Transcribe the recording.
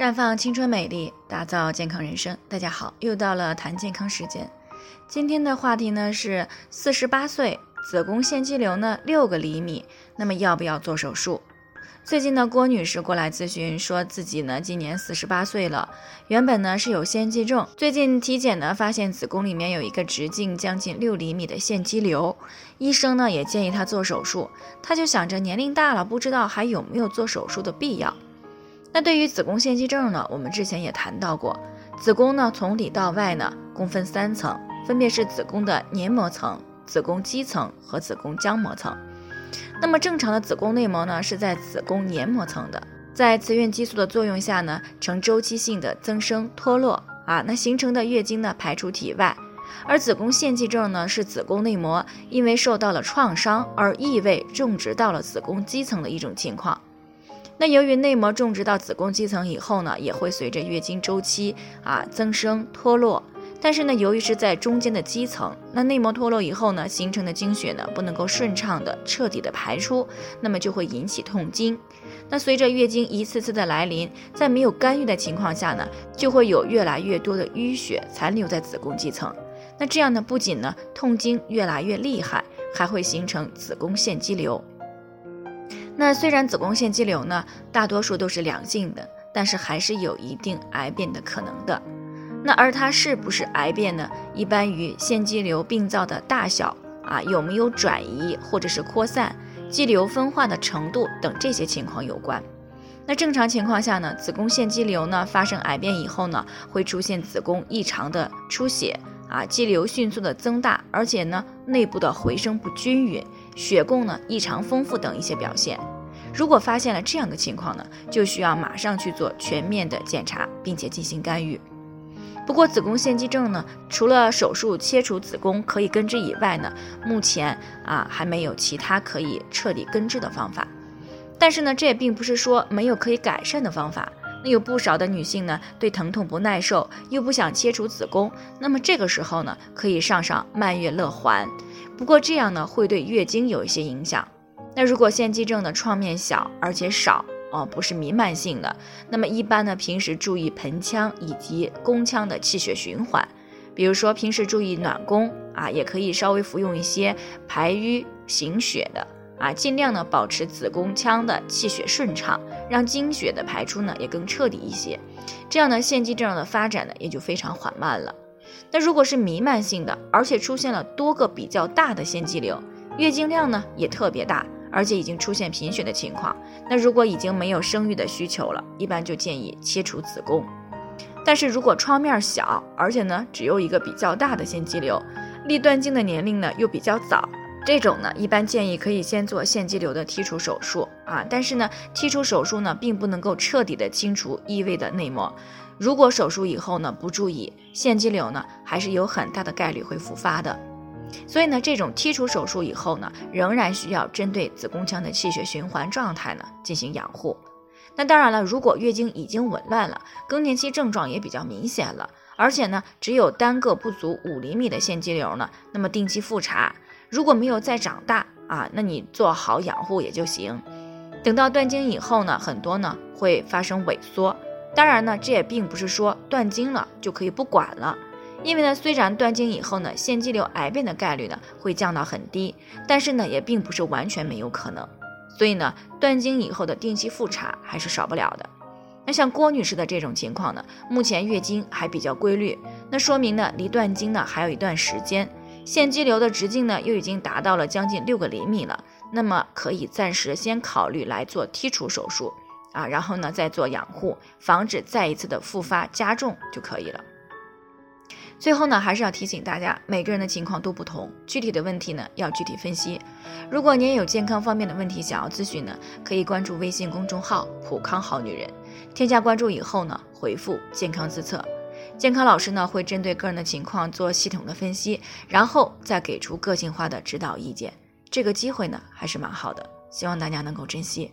绽放青春美丽，打造健康人生。大家好，又到了谈健康时间。今天的话题呢是四十八岁，子宫腺肌瘤呢六个厘米，那么要不要做手术？最近呢，郭女士过来咨询，说自己呢今年四十八岁了，原本呢是有腺肌症，最近体检呢发现子宫里面有一个直径将近六厘米的腺肌瘤，医生呢也建议她做手术，她就想着年龄大了，不知道还有没有做手术的必要。那对于子宫腺肌症呢，我们之前也谈到过，子宫呢从里到外呢共分三层，分别是子宫的黏膜层、子宫肌层和子宫浆膜层。那么正常的子宫内膜呢是在子宫黏膜层的，在雌孕激素的作用下呢，呈周期性的增生脱落啊，那形成的月经呢排出体外。而子宫腺肌症呢是子宫内膜因为受到了创伤而异位种植到了子宫肌层的一种情况。那由于内膜种植到子宫肌层以后呢，也会随着月经周期啊增生脱落。但是呢，由于是在中间的肌层，那内膜脱落以后呢，形成的经血呢不能够顺畅的彻底的排出，那么就会引起痛经。那随着月经一次次的来临，在没有干预的情况下呢，就会有越来越多的淤血残留在子宫肌层。那这样呢，不仅呢痛经越来越厉害，还会形成子宫腺肌瘤。那虽然子宫腺肌瘤呢，大多数都是良性的，但是还是有一定癌变的可能的。那而它是不是癌变呢？一般与腺肌瘤病灶的大小啊，有没有转移或者是扩散、肌瘤分化的程度等这些情况有关。那正常情况下呢，子宫腺肌瘤呢发生癌变以后呢，会出现子宫异常的出血啊，肌瘤迅速的增大，而且呢内部的回声不均匀。血供呢异常丰富等一些表现，如果发现了这样的情况呢，就需要马上去做全面的检查，并且进行干预。不过子宫腺肌症呢，除了手术切除子宫可以根治以外呢，目前啊还没有其他可以彻底根治的方法。但是呢，这也并不是说没有可以改善的方法。那有不少的女性呢，对疼痛不耐受，又不想切除子宫，那么这个时候呢，可以上上曼月乐环。不过这样呢，会对月经有一些影响。那如果腺肌症的创面小而且少哦，不是弥漫性的，那么一般呢，平时注意盆腔以及宫腔的气血循环，比如说平时注意暖宫啊，也可以稍微服用一些排瘀行血的啊，尽量呢保持子宫腔的气血顺畅，让经血的排出呢也更彻底一些。这样呢，腺肌症的发展呢也就非常缓慢了。那如果是弥漫性的，而且出现了多个比较大的腺肌瘤，月经量呢也特别大，而且已经出现贫血的情况，那如果已经没有生育的需求了，一般就建议切除子宫。但是如果创面小，而且呢只有一个比较大的腺肌瘤，立断经的年龄呢又比较早，这种呢一般建议可以先做腺肌瘤的剔除手术啊。但是呢剔除手术呢并不能够彻底的清除异位的内膜。如果手术以后呢不注意，腺肌瘤呢还是有很大的概率会复发的。所以呢，这种剔除手术以后呢，仍然需要针对子宫腔的气血循环状态呢进行养护。那当然了，如果月经已经紊乱了，更年期症状也比较明显了，而且呢只有单个不足五厘米的腺肌瘤呢，那么定期复查，如果没有再长大啊，那你做好养护也就行。等到断经以后呢，很多呢会发生萎缩。当然呢，这也并不是说断经了就可以不管了，因为呢，虽然断经以后呢，腺肌瘤癌变的概率呢会降到很低，但是呢，也并不是完全没有可能。所以呢，断经以后的定期复查还是少不了的。那像郭女士的这种情况呢，目前月经还比较规律，那说明呢，离断经呢还有一段时间，腺肌瘤的直径呢又已经达到了将近六个厘米了，那么可以暂时先考虑来做剔除手术。啊，然后呢，再做养护，防止再一次的复发加重就可以了。最后呢，还是要提醒大家，每个人的情况都不同，具体的问题呢要具体分析。如果您有健康方面的问题想要咨询呢，可以关注微信公众号“普康好女人”，添加关注以后呢，回复“健康自测”，健康老师呢会针对个人的情况做系统的分析，然后再给出个性化的指导意见。这个机会呢还是蛮好的，希望大家能够珍惜。